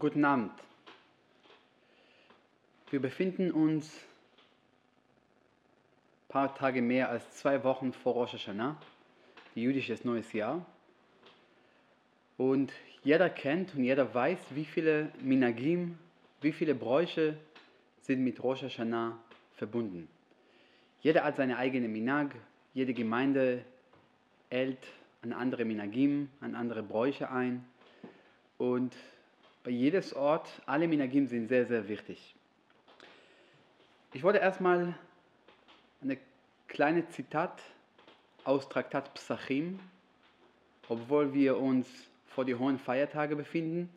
Guten Abend. Wir befinden uns ein paar Tage mehr als zwei Wochen vor Rosh Hashanah, die jüdisches neues Jahr. Und jeder kennt und jeder weiß, wie viele Minagim, wie viele Bräuche sind mit Rosh Hashanah verbunden. Jeder hat seine eigene Minag, jede Gemeinde hält an andere Minagim, an andere Bräuche ein. Und bei jedes Ort, alle Minagim sind sehr, sehr wichtig. Ich wollte erstmal eine kleine Zitat aus Traktat Psachim, obwohl wir uns vor die hohen Feiertage befinden.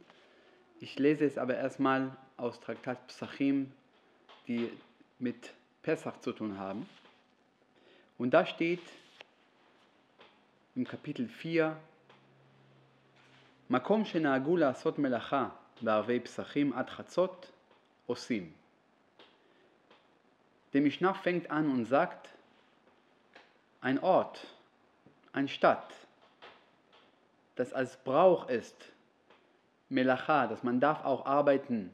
Ich lese es aber erstmal aus Traktat Psachim, die mit Pesach zu tun haben. Und da steht im Kapitel 4, מקום שנהגו לעשות מלאכה בערבי פסחים עד חצות, עושים. Der Mishnah fängt an und sagt, ein Ort, eine Stadt, das als Brauch ist, Melacha, dass man darf auch arbeiten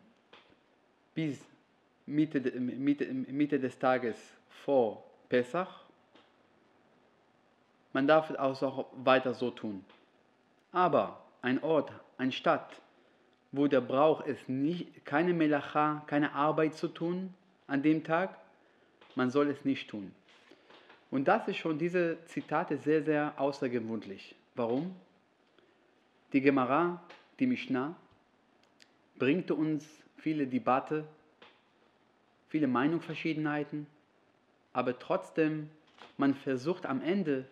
bis Mitte, Mitte, Mitte des Tages vor Pesach. Man darf es auch weiter so tun. Aber ein Ort, eine Stadt, wo der Brauch ist, nicht, keine Melacha, keine Arbeit zu tun an dem Tag, man soll es nicht tun. Und das ist schon, diese Zitate sehr, sehr außergewöhnlich. Warum? Die Gemara, die Mishnah, bringt uns viele Debatte, viele Meinungsverschiedenheiten, aber trotzdem, man versucht am Ende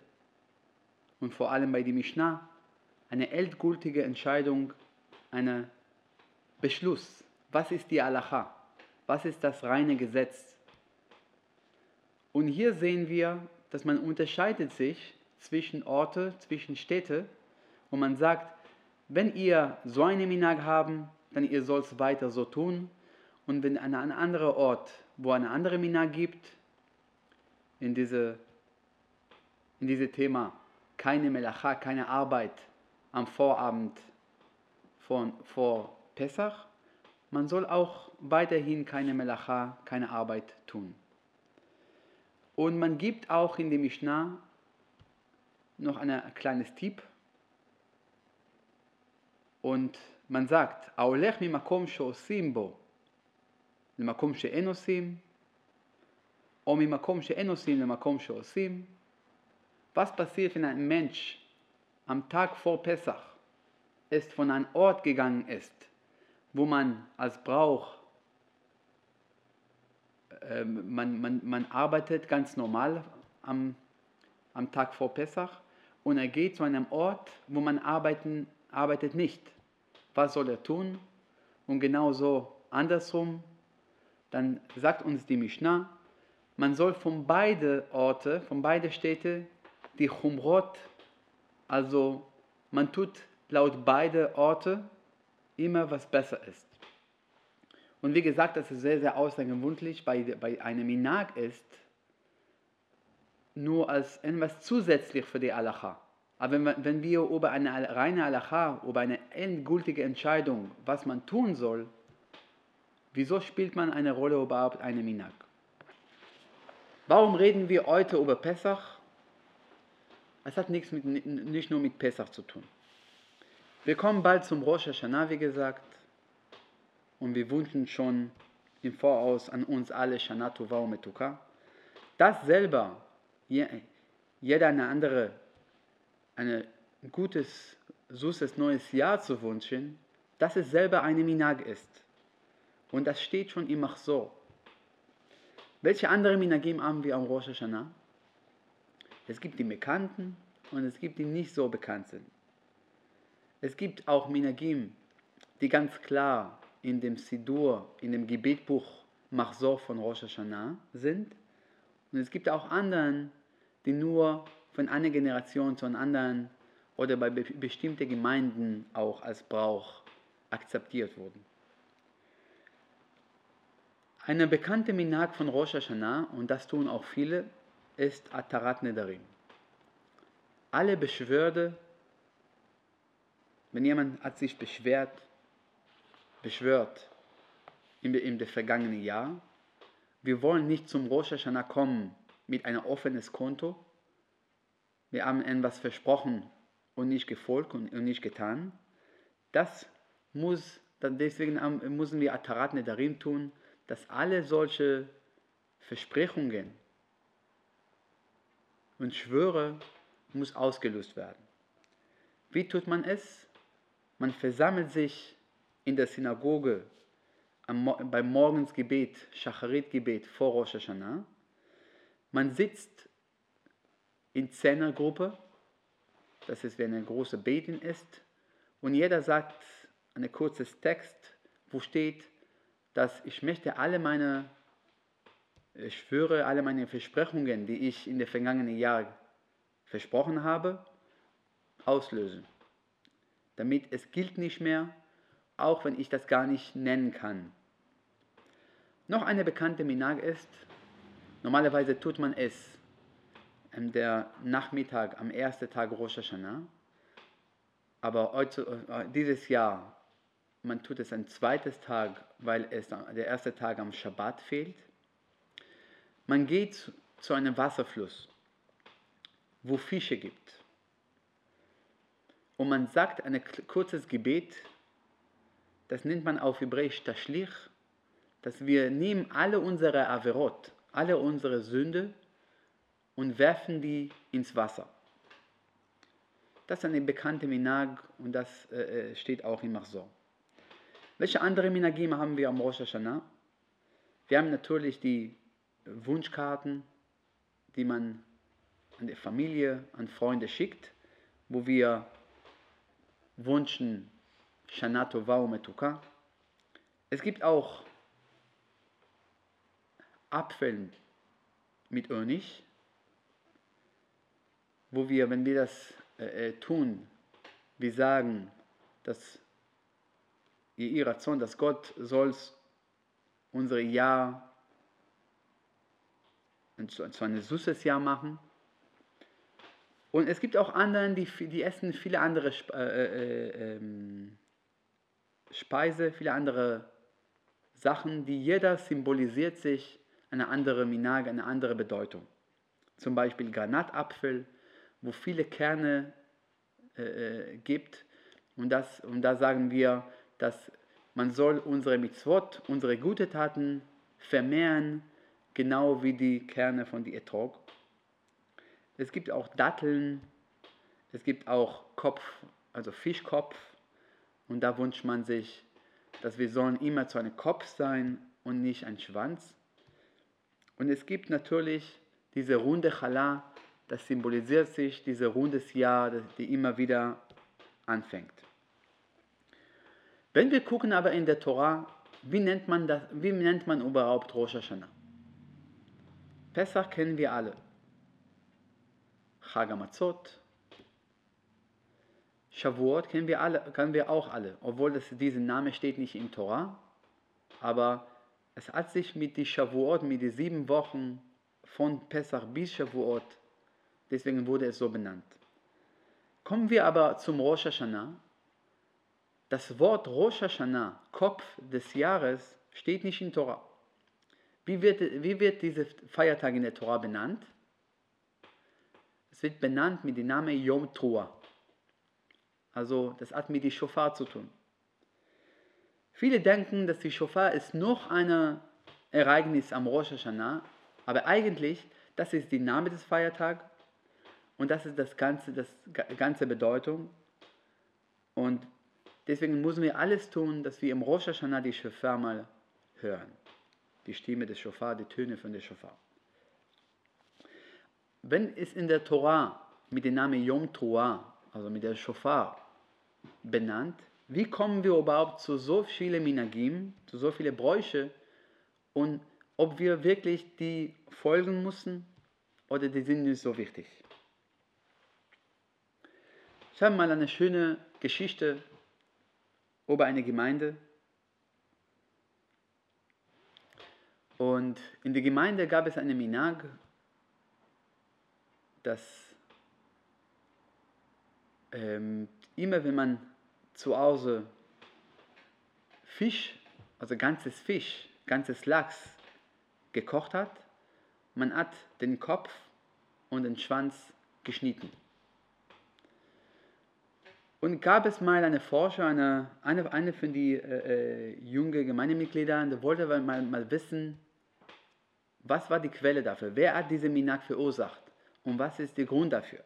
und vor allem bei der Mishnah eine endgültige Entscheidung, einen Beschluss. Was ist die Alacha? Was ist das reine Gesetz? Und hier sehen wir, dass man unterscheidet sich zwischen Orte, zwischen Städte und man sagt, wenn ihr so eine Minag haben, dann ihr sollt es weiter so tun. Und wenn an ein anderer Ort, wo eine andere Minag gibt, in diese, in diese Thema, keine Melacha, keine Arbeit am Vorabend von, vor Pesach, man soll auch weiterhin keine Melacha, keine Arbeit tun. Und man gibt auch in dem Mishnah noch ein kleines Tipp. Und man sagt, Aolech mi makom she'osim bo, למקום שאין עושים, או ממקום שאין עושים למקום שעושים. Was passiert, wenn ein Mensch am Tag vor Pessach ist von einem Ort gegangen ist, wo man als Brauch, äh, man, man, man arbeitet ganz normal am, am Tag vor Pessach und er geht zu einem Ort, wo man arbeiten, arbeitet nicht. Was soll er tun? Und genauso andersrum, dann sagt uns die Mishnah, man soll von beiden Orte, von beiden Städte die Chumrot, also man tut laut beide Orte immer was besser ist. Und wie gesagt, das ist sehr, sehr außergewöhnlich, bei, bei einem Minag ist, nur als etwas zusätzlich für die Alacha. Aber wenn, wenn wir über eine reine Alacha, über eine endgültige Entscheidung, was man tun soll, wieso spielt man eine Rolle überhaupt eine Minag? Warum reden wir heute über Pesach? Es hat nichts mit, nicht nur mit Pesach zu tun. Wir kommen bald zum Rosh Hashanah, wie gesagt, und wir wünschen schon im Voraus an uns alle Shana Tova und Metuka. Das selber, jeder eine andere, ein gutes, süßes neues Jahr zu wünschen, dass es selber eine Minag ist. Und das steht schon im Machzor. Welche andere Minagim haben wir am Rosh Hashanah? Es gibt die Bekannten und es gibt die nicht so bekannt sind. Es gibt auch Minagim, die ganz klar in dem Sidur, in dem Gebetbuch Machzor von Rosh Hashanah sind. Und es gibt auch anderen, die nur von einer Generation zu einer anderen oder bei bestimmten Gemeinden auch als Brauch akzeptiert wurden. Eine bekannte Minag von Rosh Hashanah, und das tun auch viele, ist Atarat Nedarim. Alle Beschwerde, wenn jemand hat sich beschwert, beschwört im, im vergangenen Jahr. Wir wollen nicht zum Rosh Hashanah kommen mit einem offenes Konto. Wir haben etwas versprochen und nicht gefolgt und, und nicht getan. Das muss, deswegen müssen wir Atarat darin tun, dass alle solche Versprechungen und Schwöre muss ausgelöst werden. Wie tut man es? Man versammelt sich in der Synagoge am, beim Morgensgebet, Shacharit-Gebet vor Rosh Hashanah. Man sitzt in Zehnergruppe, das ist, wenn eine große Betin ist, und jeder sagt ein kurzes Text, wo steht, dass ich möchte alle meine, ich schwöre alle meine Versprechungen, die ich in den vergangenen Jahren versprochen habe, auslösen. Damit es gilt nicht mehr, auch wenn ich das gar nicht nennen kann. Noch eine bekannte Minag ist, normalerweise tut man es am der Nachmittag, am ersten Tag Rosh Hashanah, aber äh, dieses Jahr, man tut es ein zweites Tag, weil es der erste Tag am Shabbat fehlt. Man geht zu einem Wasserfluss, wo Fische gibt. Und man sagt ein kurzes Gebet, das nennt man auf Hebräisch Tashlich, dass wir nehmen alle unsere Averot, alle unsere Sünde und werfen die ins Wasser. Das ist eine bekannte Minag und das äh, äh steht auch im Machzor. Welche andere Minagim haben wir am Rosh Hashanah? Wir haben natürlich die Wunschkarten, die man an die Familie, an Freunde schickt, wo wir wünschen Shana Tova Metuka. Es gibt auch Apfeln mit Honig, wo wir, wenn wir das äh, äh tun, wir sagen, dass ihr Ration, dass Gott soll unser Jahr zu ein süßes Jahr machen. Und es gibt auch anderen, die, die essen viele andere Spe äh, äh, ähm, Speise, viele andere Sachen, die jeder symbolisiert sich eine andere Minage, eine andere Bedeutung. Zum Beispiel Granatapfel, wo viele Kerne äh, äh, gibt. Und, das, und da sagen wir, dass man soll unsere Mitzvot, unsere guten Taten vermehren, genau wie die Kerne von die Etrog. Es gibt auch Datteln, es gibt auch Kopf, also Fischkopf. Und da wünscht man sich, dass wir sollen immer zu einem Kopf sein und nicht ein Schwanz. Und es gibt natürlich diese runde Chala, das symbolisiert sich dieses rundes Jahr, die immer wieder anfängt. Wenn wir gucken aber in der Torah, wie nennt man, das, wie nennt man überhaupt Rosh Hashanah? Pesach kennen wir alle. Chag HaMatzot, Shavuot kennen wir, alle, kennen wir auch alle, obwohl das, dieser Name steht nicht in Torah, aber es hat sich mit die Shavuot, mit den sieben Wochen von Pesach bis Shavuot, deswegen wurde es so benannt. Kommen wir aber zum Rosh Hashanah, das Wort Rosh Hashanah, Kopf des Jahres, steht nicht in Torah. Wie wird, wie wird dieser Feiertag in der Torah benannt? Es wird benannt mit dem Namen Yom Trua. Also das hat mit dem Shofar zu tun. Viele denken, dass die Shofar ist noch ein Ereignis am Rosh Hashanah, aber eigentlich, das ist der Name des Feiertags und das ist das ganze, das ganze Bedeutung. Und Deswegen müssen wir alles tun, dass wir im Rosh Hashanah die Shofar mal hören. Die Stimme des Shofar, die Töne von der Shofar. Wenn es in der Torah mit dem Namen Yom Teruah, also mit der Shofar, benannt, wie kommen wir überhaupt zu so vielen Minagim, zu so vielen Bräuche und ob wir wirklich die folgen müssen oder die sind nicht so wichtig. Ich habe mal eine schöne Geschichte über eine Gemeinde. Und in der Gemeinde gab es eine Minag, dass ähm, immer wenn man zu Hause Fisch, also ganzes Fisch, ganzes Lachs gekocht hat. Man hat den Kopf und den Schwanz geschnitten. Und gab es mal eine Forscher, eine, eine, eine von den äh, äh, jungen Gemeindemitgliedern, der wollte mal, mal wissen, was war die Quelle dafür? Wer hat diese Minak verursacht? Und was ist der Grund dafür?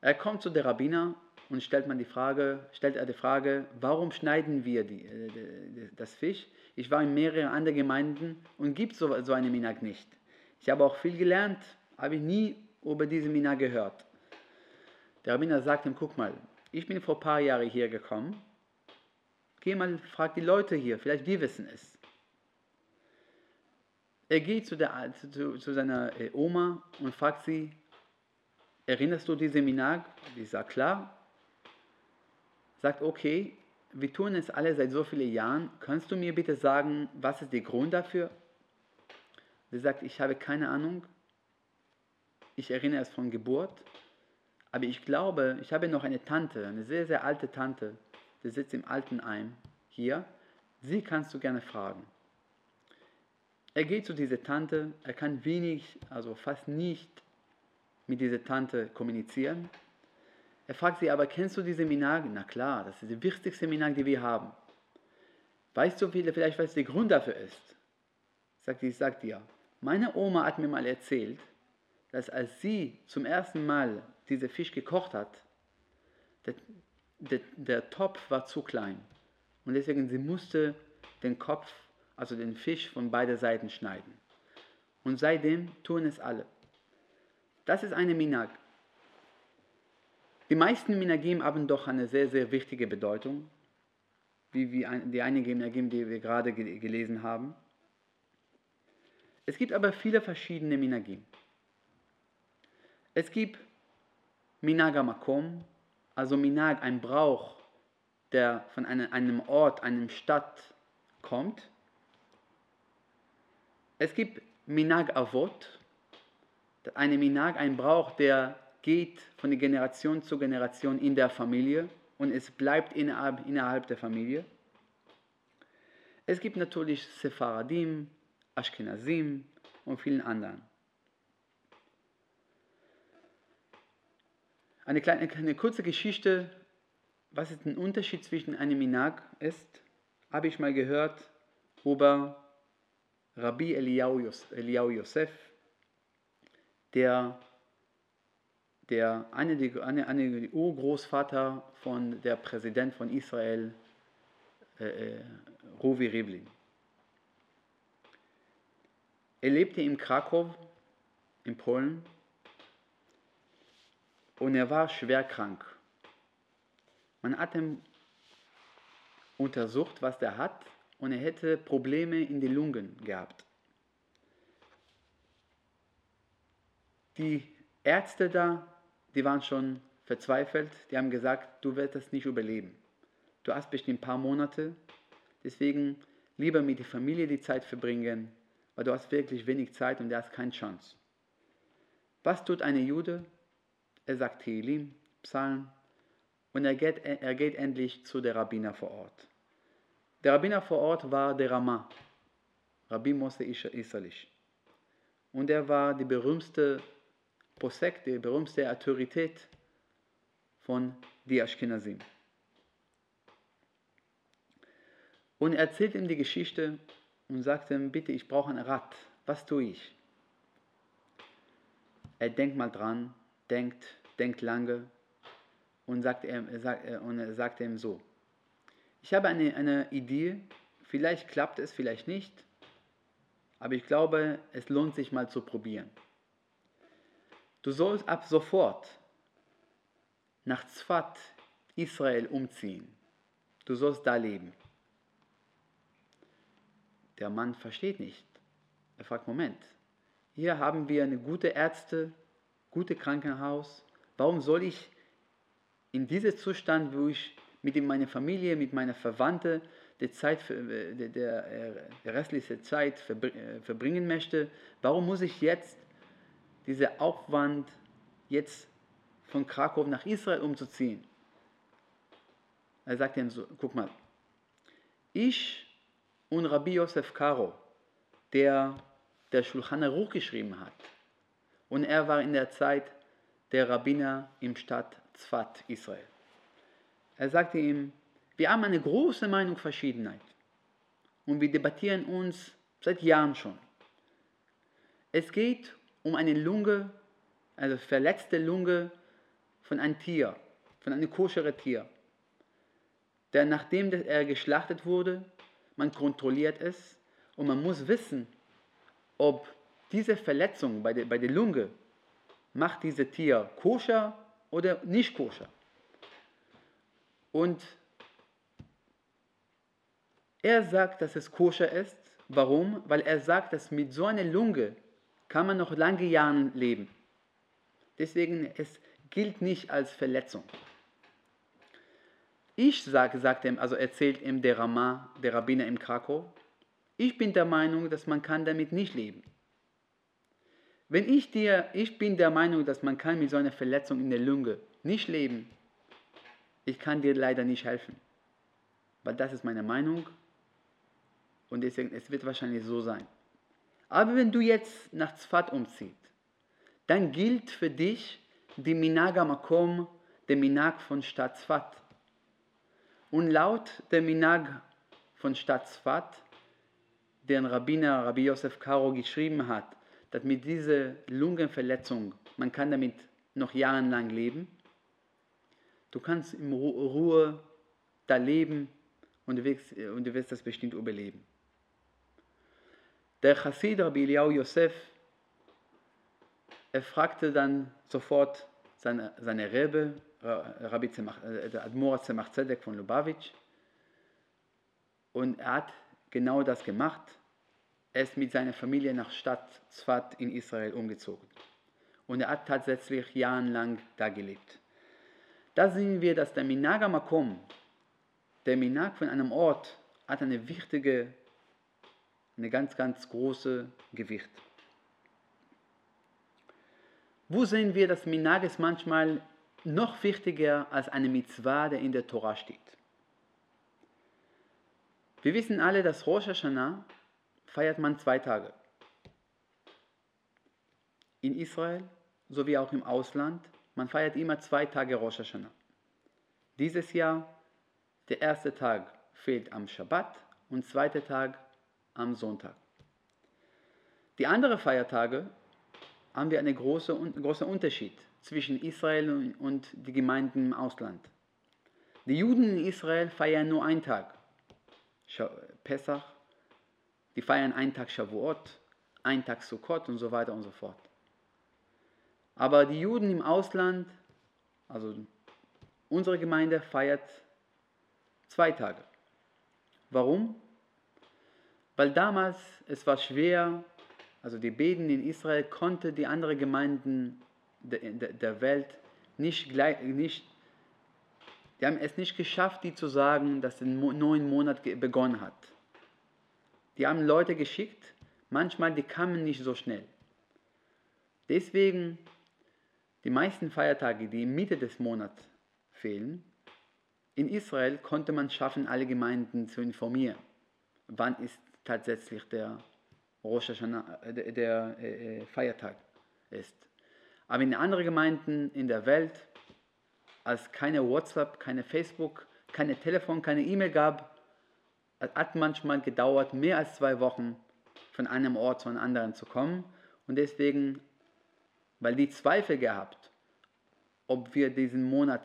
Er kommt zu der Rabbiner und stellt, man die Frage, stellt er die Frage, warum schneiden wir die, äh, das Fisch? Ich war in mehreren anderen Gemeinden und gibt so, so eine Minak nicht. Ich habe auch viel gelernt, habe ich nie über diese Minak gehört. Der Rabbiner sagt ihm, guck mal, ich bin vor ein paar Jahren hier gekommen, geh mal, frag die Leute hier, vielleicht die wissen es. Er geht zu, der, zu, zu seiner äh, Oma und fragt sie, erinnerst du diese Minag? Die sagt, klar. Sagt, okay, wir tun es alle seit so vielen Jahren. Kannst du mir bitte sagen, was ist der Grund dafür? Sie sagt, ich habe keine Ahnung. Ich erinnere es von Geburt. Aber ich glaube, ich habe noch eine Tante, eine sehr, sehr alte Tante, die sitzt im Altenheim hier. Sie kannst du gerne fragen. Er geht zu dieser Tante, er kann wenig, also fast nicht mit dieser Tante kommunizieren. Er fragt sie aber, kennst du diese Minag? Na klar, das ist die wichtigste Minag, die wir haben. Weißt du, vielleicht was der Grund dafür ist? Sagt sie, ich sag dir, meine Oma hat mir mal erzählt, dass als sie zum ersten Mal diesen Fisch gekocht hat, der, der, der Topf war zu klein. Und deswegen sie musste den Kopf, also den Fisch von beiden Seiten schneiden. Und seitdem tun es alle. Das ist eine Minag. Die meisten Minagim haben doch eine sehr, sehr wichtige Bedeutung, wie, die einigen Minagim, die wir gerade gelesen haben. Es gibt aber viele verschiedene Minagim. Es gibt Minag Makom, also Minag, ein Brauch, der von einem, einem Ort, einem Stadt kommt. Es gibt Minag Avot, eine Minag, ein Brauch, der geht von der Generation zu Generation in der Familie und es bleibt innerhalb, innerhalb der Familie. Es gibt natürlich Sephardim, Ashkenazim und vielen anderen. Eine, kleine, eine kurze Geschichte, was ist ein Unterschied zwischen einem Minag ist, habe ich mal gehört über Rabbi Eliyahu Yosef, der, der eine, eine, eine Urgroßvater von der Präsident von Israel, äh, äh, Ruvi Rivlin. Er lebte in Krakow, in Polen, und er war schwer krank. Man hat ihm untersucht, was er hat und er hätte Probleme in den Lungen gehabt. Die Ärzte da, die waren schon verzweifelt, die haben gesagt, du wirst das nicht überleben. Du hast bestimmt ein paar Monate, deswegen lieber mit der Familie die Zeit verbringen, weil du hast wirklich wenig Zeit und du hast keine Chance. Was tut eine Jude? Er sagt Tehillim, Psalm, und er geht, er geht endlich zu der Rabbiner vor Ort. Der Rabbiner vor Ort war der Rama, Rabbi Mose Isalish. Und er war die berühmte Posek, die berühmte Autorität von die Ashkenazim. Und er erzählt ihm die Geschichte und sagt ihm, bitte, ich brauche ein Rad. Was tue ich? Er denkt mal dran, denkt, denkt lange und sagt, er, sagt, und er sagt ihm so, ich habe eine, eine Idee, vielleicht klappt es, vielleicht nicht, aber ich glaube, es lohnt sich mal zu probieren. Du sollst ab sofort nach Zfat, Israel, umziehen. Du sollst da leben. Der Mann versteht nicht. Er fragt, Moment, hier haben wir eine gute Ärzte, gute Krankenhaus. Warum soll ich in diesem Zustand, wo ich mit meiner Familie, mit meiner Verwandte die Zeit, der, der, der restliche Zeit verbringen möchte, warum muss ich jetzt diesen Aufwand, jetzt von Krakow nach Israel umzuziehen? Er sagt ihm so, guck mal, Ich und Rabbi Yosef Karo, der der Shulchan Aruch geschrieben hat, und er war in der Zeit der Rabbiner im Stadt Tzfat, Israel. Er sagte ihm, wir haben eine große Meinungsverschiedenheit und wir debattieren uns seit Jahren schon. Es geht um eine Lunge, also verletzte Lunge von einem Tier, von einem koscheren Tier, der nachdem er geschlachtet wurde, man kontrolliert es und man muss wissen, ob diese Verletzung bei der, bei der Lunge macht dieses Tier koscher oder nicht koscher. Und er sagt, dass es koscher ist. Warum? Weil er sagt, dass mit so einer Lunge kann man noch lange Jahre leben. Deswegen, es gilt nicht als Verletzung. Ich sage, sagt ihm, also erzählt ihm der Rama, der Rabbiner im Krakow, ich bin der Meinung, dass man kann damit nicht leben. Wenn ich dir, ich bin der Meinung, dass man kann mit so einer Verletzung in der Lunge nicht leben, ich kann dir leider nicht helfen. Weil das ist meine Meinung und deswegen, es wird wahrscheinlich so sein. Aber wenn du jetzt nach Zfat umziehst, dann gilt für dich die Minaga Makom, der Minag von Stadt Zfat. Und laut der Minag von Stadt Zfat, den Rabbiner Rabbi Yosef Karo geschrieben hat, dass mit dieser Lungenverletzung, man kann damit noch jahrelang leben. Du kannst in Ruhe da leben und du wirst, und du wirst das bestimmt überleben. Der Chassid Rabbi Eliyahu Yosef, er fragte dann sofort seine, seine Rebbe, Rabbi Zemach, äh, Admor Zemach Zedek von Lubavitch, und er hat genau das gemacht. Er ist mit seiner Familie nach Stadt Zfat in Israel umgezogen. Und er hat tatsächlich jahrelang da gelebt. Da sehen wir, dass der Minaga Makom, der Minag von einem Ort, hat eine wichtige eine ganz, ganz große Gewicht. Wo sehen wir, dass Minag ist manchmal noch wichtiger als eine Mitzvah, der in der Tora steht? Wir wissen alle, dass Rosh Hashanah feiert man zwei Tage. In Israel sowie auch im Ausland. Man feiert immer zwei Tage Rosh Hashanah. Dieses Jahr, der erste Tag fehlt am Shabbat und zweiter Tag am Sonntag. Die anderen Feiertage haben wir einen großen, großen Unterschied zwischen Israel und den Gemeinden im Ausland. Die Juden in Israel feiern nur einen Tag, Pesach, die feiern einen Tag Shavuot, einen Tag Sukkot und so weiter und so fort. Aber die Juden im Ausland, also unsere Gemeinde, feiert zwei Tage. Warum? Weil damals es war schwer, also die Beten in Israel konnte die anderen Gemeinden der Welt nicht, gleich, nicht die haben es nicht geschafft, die zu sagen, dass der neuen Monat begonnen hat. Die haben Leute geschickt, manchmal die kamen nicht so schnell. Deswegen die meisten Feiertage, die Mitte des Monats fehlen, in Israel konnte man schaffen, alle Gemeinden zu informieren. Wann ist tatsächlich der Rosh Hashanah, äh, der, der äh, äh, Feiertag ist. Aber in anderen Gemeinden in der Welt, als keine WhatsApp, keine Facebook, keine Telefon, keine E-Mail gab, hat manchmal gedauert, mehr als zwei Wochen von einem Ort zu einem anderen zu kommen. Und deswegen, weil die Zweifel gehabt, ob wir diesen Monat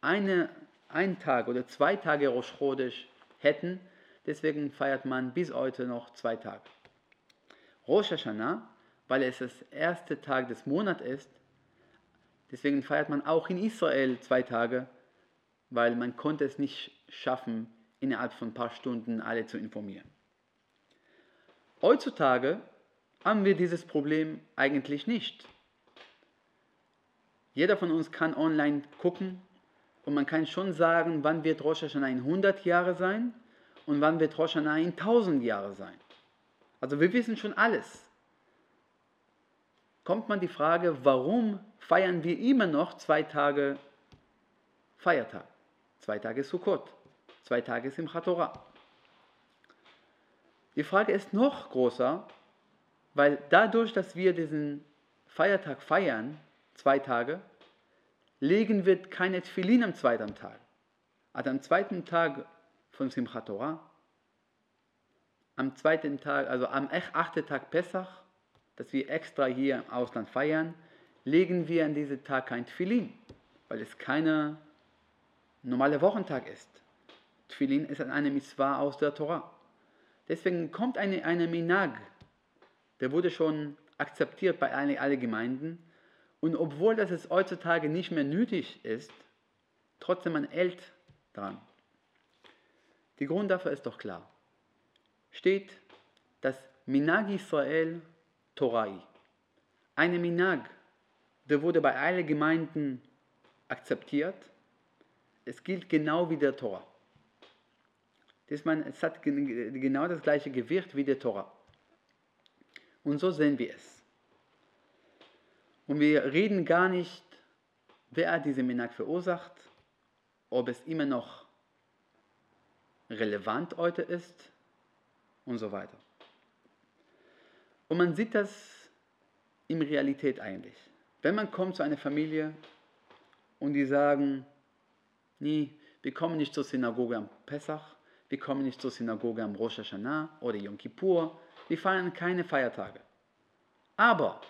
eine, einen Tag oder zwei Tage Rosh Chodesh hätten, Deswegen feiert man bis heute noch zwei Tage. Rosh Hashanah, weil es das erste Tag des Monats ist, deswegen feiert man auch in Israel zwei Tage, weil man konnte es nicht schaffen, innerhalb von ein paar Stunden alle zu informieren. Heutzutage haben wir dieses Problem eigentlich nicht. Jeder von uns kann online gucken und man kann schon sagen, wann wird Rosh Hashanah in 100 Jahre sein und wann wird Rosh Hashanah in 1000 Jahre sein. Also wir wissen schon alles. Kommt man die Frage, warum feiern wir immer noch zwei Tage Feiertag? Zwei Tage Sukkot, zwei Tage Simchat Torah. Die Frage ist noch größer, weil dadurch, dass wir diesen Feiertag feiern, zwei Tage, legen wir keine Tfilin am zweiten Tag. Also am zweiten Tag von Simchat Torah, am zweiten Tag, also am achten Tag Pessach, dass wir extra hier im Ausland feiern, legen wir an diesem Tag kein Tfilin, weil es kein normaler Wochentag ist. Tfilin ist eine Mitzvah aus der Torah. Deswegen kommt eine, eine Minag, der wurde schon akzeptiert bei allen, allen Gemeinden. Und obwohl das es heutzutage nicht mehr nötig ist, trotzdem man hält dran. Die Grund dafür ist doch klar. Steht, dass Minag Israel Torai. Eine Minag, der wurde bei allen Gemeinden akzeptiert. Es gilt genau wie der Torah. Das man, es hat genau das gleiche Gewicht wie der Torah. Und so sehen wir es. Und wir reden gar nicht, wer diese Minag verursacht, ob es immer noch relevant heute ist und so weiter. Und man sieht das in Realität eigentlich. Wenn man kommt zu einer Familie und die sagen, nee, wir kommen nicht zur Synagoge am Pessach, wir kommen nicht zur Synagoge am Rosh Hashanah oder Yom Kippur, wir feiern keine Feiertage. Aber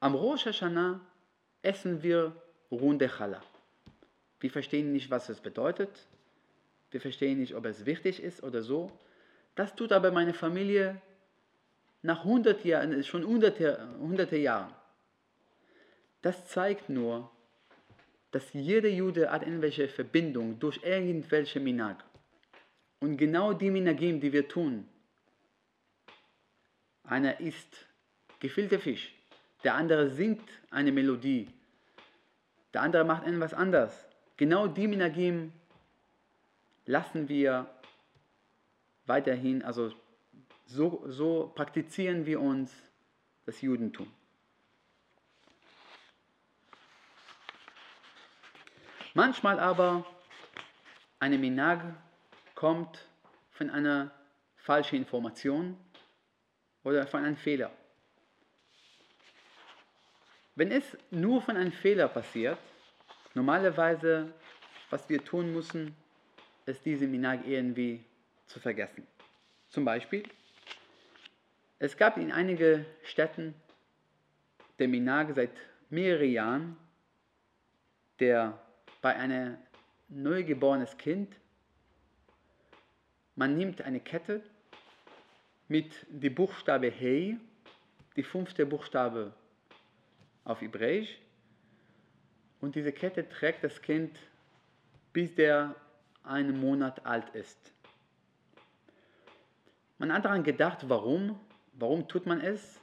am Rosh Hashanah essen wir runde Challah. Wir verstehen nicht, was es bedeutet. Wir verstehen nicht, ob es wichtig ist oder so. Das tut aber meine Familie nach 100 Jahren, schon hunderte, hunderte Jahren. Das zeigt nur, dass jeder Jude hat irgendwelche Verbindung durch irgendwelche Minag. Und genau die Minagim, die wir tun, einer isst gefüllter Fisch, der andere singt eine Melodie, der andere macht etwas anderes. Genau die Minagim lassen wir weiterhin, also so, so praktizieren wir uns das Judentum. Manchmal aber eine Minag kommt von einer falschen Information oder von einem Fehler. Wenn es nur von einem Fehler passiert, normalerweise, was wir tun müssen, ist diese Minag irgendwie zu vergessen. Zum Beispiel, es gab in einigen Städten der Minag seit mehreren Jahren, der bei einem neugeborenes Kind, man nimmt eine Kette mit dem Buchstabe Hey, die fünfte Buchstabe auf Hebräisch, und diese Kette trägt das Kind, bis der einen Monat alt ist. Man hat daran gedacht, warum, warum tut man es?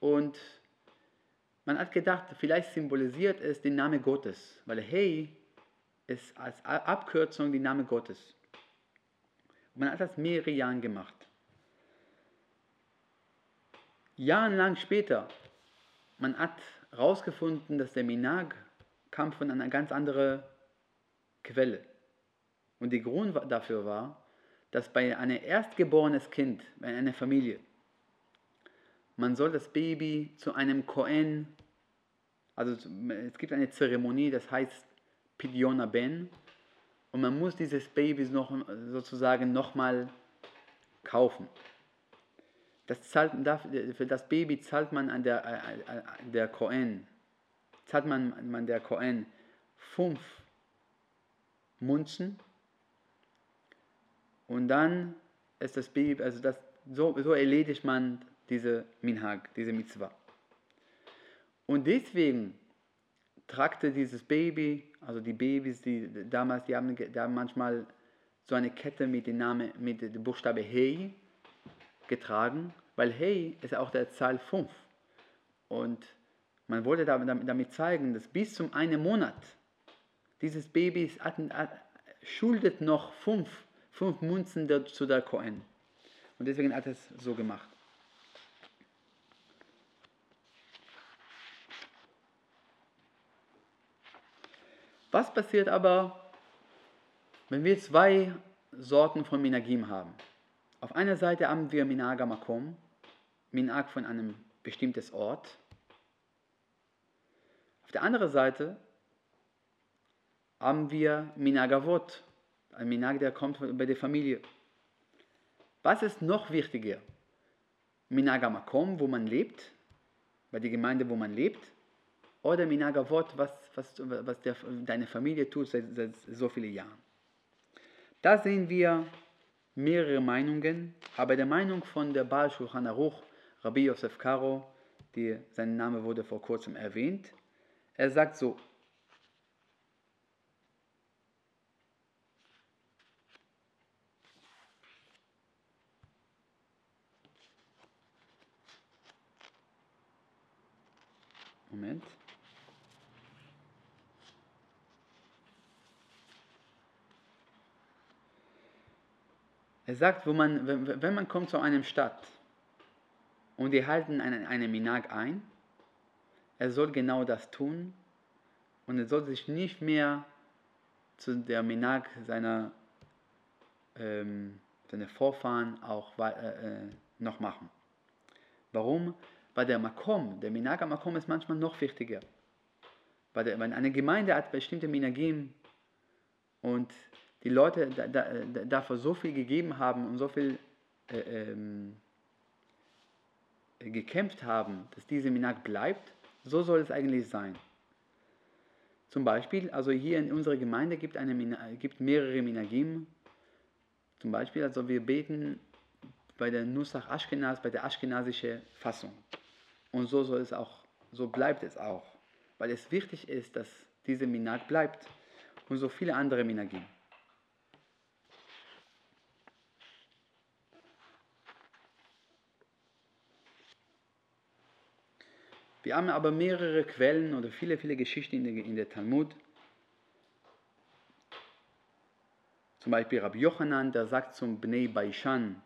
Und man hat gedacht, vielleicht symbolisiert es den Namen Gottes, weil Hey ist als Abkürzung der Name Gottes. Und man hat das mehrere Jahre gemacht. Jahrelang später, man hat herausgefunden, dass der Minag kam von einer ganz anderen Quelle. Und der Grund dafür war, dass bei einem erstgeborenes Kind, bei einer Familie, man soll das Baby zu einem Kohen, also es gibt eine Zeremonie, das heißt Pidiona Ben, und man muss dieses Baby noch, sozusagen nochmal kaufen. Das zahlt, für das Baby zahlt man an der, äh, äh, der Kohen, zahlt man, man der Kohen fünf Munzen und dann ist das Baby, also das, so, so erledigt man diese Minhag, diese Mitzvah. Und deswegen tragte dieses Baby, also die Babys, die damals, die haben, die haben manchmal so eine Kette mit dem Namen, mit dem Buchstabe Hey getragen, weil Hey ist auch der Zahl 5. Und man wollte damit zeigen, dass bis zum einen Monat dieses Baby schuldet noch fünf, fünf Munzen zu der Kohen. Und deswegen hat er es so gemacht. Was passiert aber, wenn wir zwei Sorten von Minagim haben? Auf einer Seite haben wir Minaga Makom, Minag von einem bestimmtes Ort. Auf der anderen Seite haben wir Minagavot, ein Minag, der kommt bei der Familie. Was ist noch wichtiger? Minaga Makom, wo man lebt, bei der Gemeinde, wo man lebt, oder Minagavot, was, was, was der, deine Familie tut seit, seit so vielen Jahren. Da sehen wir mehrere Meinungen, aber der Meinung von der Baal Shulchan Aruch, Rabbi Yosef Karo, die, sein Name wurde vor kurzem erwähnt, er sagt so, Moment. Er sagt, wo man, wenn man kommt zu einem Stadt und die halten einen, einen Minag ein, er soll genau das tun und er soll sich nicht mehr zu der Minag seiner, ähm, seiner Vorfahren auch äh, äh, noch machen. Warum? Weil der Makom, der Minag am Makom ist manchmal noch wichtiger. Weil, der, weil eine Gemeinde hat bestimmte Minagim und die Leute da, da, dafür so viel gegeben haben und so viel äh, ähm, gekämpft haben, dass diese Minag bleibt, so soll es eigentlich sein. Zum Beispiel, also hier in unserer Gemeinde gibt es gibt mehrere Minagim. Zum Beispiel, also wir beten bei der Nusach Ashkenaz, bei der Ashkenazische Fassung. Und so soll es auch, so bleibt es auch. Weil es wichtig ist, dass diese Minag bleibt. Und so viele andere Minagim. Wir haben aber mehrere Quellen oder viele, viele Geschichten in der, in der Talmud. Zum Beispiel Rabbi Yochanan, der sagt zum Bnei Baishan,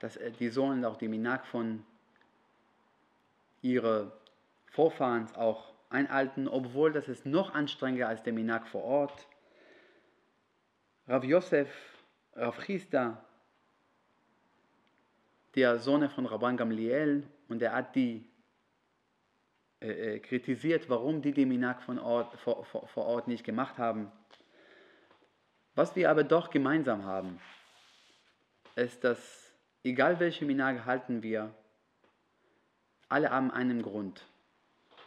dass die sollen auch die Minak von ihren Vorfahren auch einhalten, obwohl das ist noch anstrengender als der Minak vor Ort. Rav Yosef, Rav Chisda, der Sohn von Rabban Gamliel, und er hat die äh, äh, kritisiert, warum die Deminak von Ort, vor, vor, Ort nicht gemacht haben. Was wir aber doch gemeinsam haben, ist, dass egal welche Minage halten wir, alle haben einen Grund,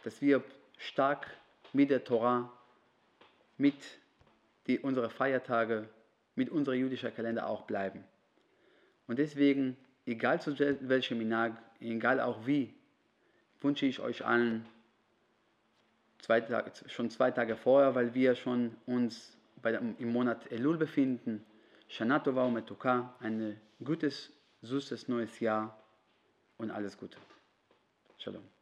dass wir stark mit der Torah, mit die, unsere Feiertage, mit unserem jüdischen Kalender auch bleiben. Und deswegen, egal zu welchem Minag, egal auch wie, wünsche ich euch allen zwei Tage, schon zwei Tage vorher, weil wir schon uns bei, im Monat Elul befinden. Shana Tova Umetuka, ein gutes, süßes neues Jahr und alles Gute. Shalom.